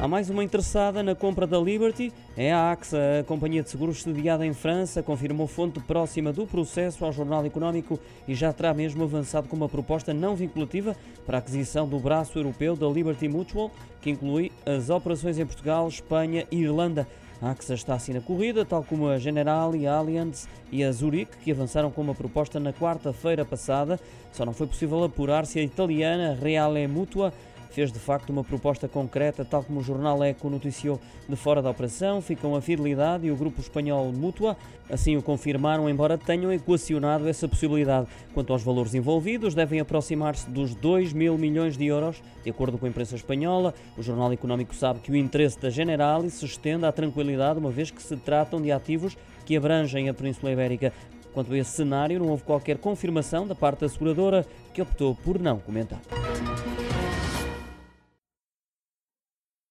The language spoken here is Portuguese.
Há mais uma interessada na compra da Liberty. É a AXA, a companhia de seguros sediada em França, confirmou fonte próxima do processo ao Jornal Económico e já terá mesmo avançado com uma proposta não vinculativa para a aquisição do braço europeu da Liberty Mutual, que inclui as operações em Portugal, Espanha e Irlanda. A AXA está assim na corrida, tal como a Generali, a Allianz e a Zurich, que avançaram com uma proposta na quarta-feira passada. Só não foi possível apurar se a italiana Reale Mutua fez de facto uma proposta concreta, tal como o jornal Eco noticiou de fora da operação. Ficam a Fidelidade e o grupo espanhol Mutua, assim o confirmaram, embora tenham equacionado essa possibilidade. Quanto aos valores envolvidos, devem aproximar-se dos 2 mil milhões de euros, de acordo com a imprensa espanhola. O jornal económico sabe que o interesse da Generali se estende à tranquilidade, uma vez que se tratam de ativos que abrangem a Península Ibérica. Quanto a esse cenário, não houve qualquer confirmação da parte da seguradora, que optou por não comentar.